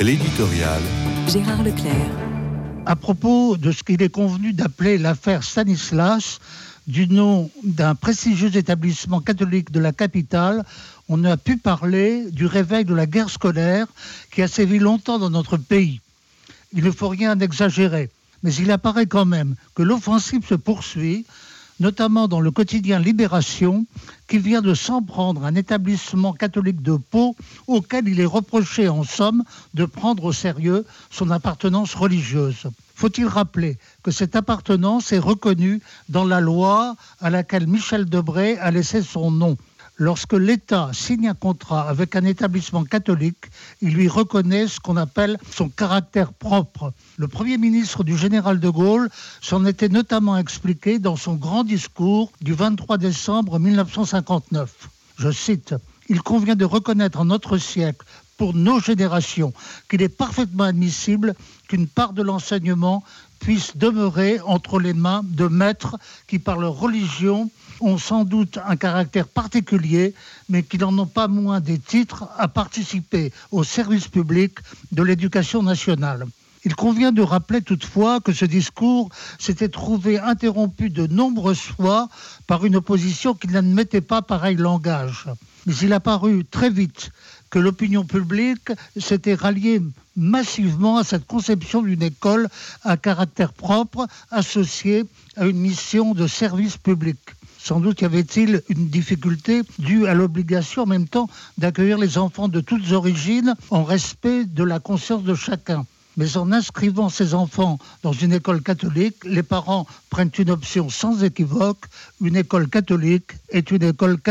L'éditorial. Gérard Leclerc. À propos de ce qu'il est convenu d'appeler l'affaire Stanislas, du nom d'un prestigieux établissement catholique de la capitale, on a pu parler du réveil de la guerre scolaire qui a sévi longtemps dans notre pays. Il ne faut rien exagérer, mais il apparaît quand même que l'offensive se poursuit notamment dans le quotidien Libération, qui vient de s'en prendre un établissement catholique de Pau auquel il est reproché en somme de prendre au sérieux son appartenance religieuse. Faut-il rappeler que cette appartenance est reconnue dans la loi à laquelle Michel Debré a laissé son nom? Lorsque l'État signe un contrat avec un établissement catholique, il lui reconnaît ce qu'on appelle son caractère propre. Le Premier ministre du général de Gaulle s'en était notamment expliqué dans son grand discours du 23 décembre 1959. Je cite, Il convient de reconnaître en notre siècle pour nos générations qu'il est parfaitement admissible qu'une part de l'enseignement puisse demeurer entre les mains de maîtres qui, par leur religion, ont sans doute un caractère particulier, mais qui n'en ont pas moins des titres à participer au service public de l'éducation nationale. Il convient de rappeler toutefois que ce discours s'était trouvé interrompu de nombreuses fois par une opposition qui n'admettait pas pareil langage. Mais il a très vite que l'opinion publique s'était ralliée massivement à cette conception d'une école à caractère propre associée à une mission de service public. Sans doute y avait-il une difficulté due à l'obligation en même temps d'accueillir les enfants de toutes origines en respect de la conscience de chacun. Mais en inscrivant ces enfants dans une école catholique, les parents prennent une option sans équivoque. Une école catholique est une école catholique.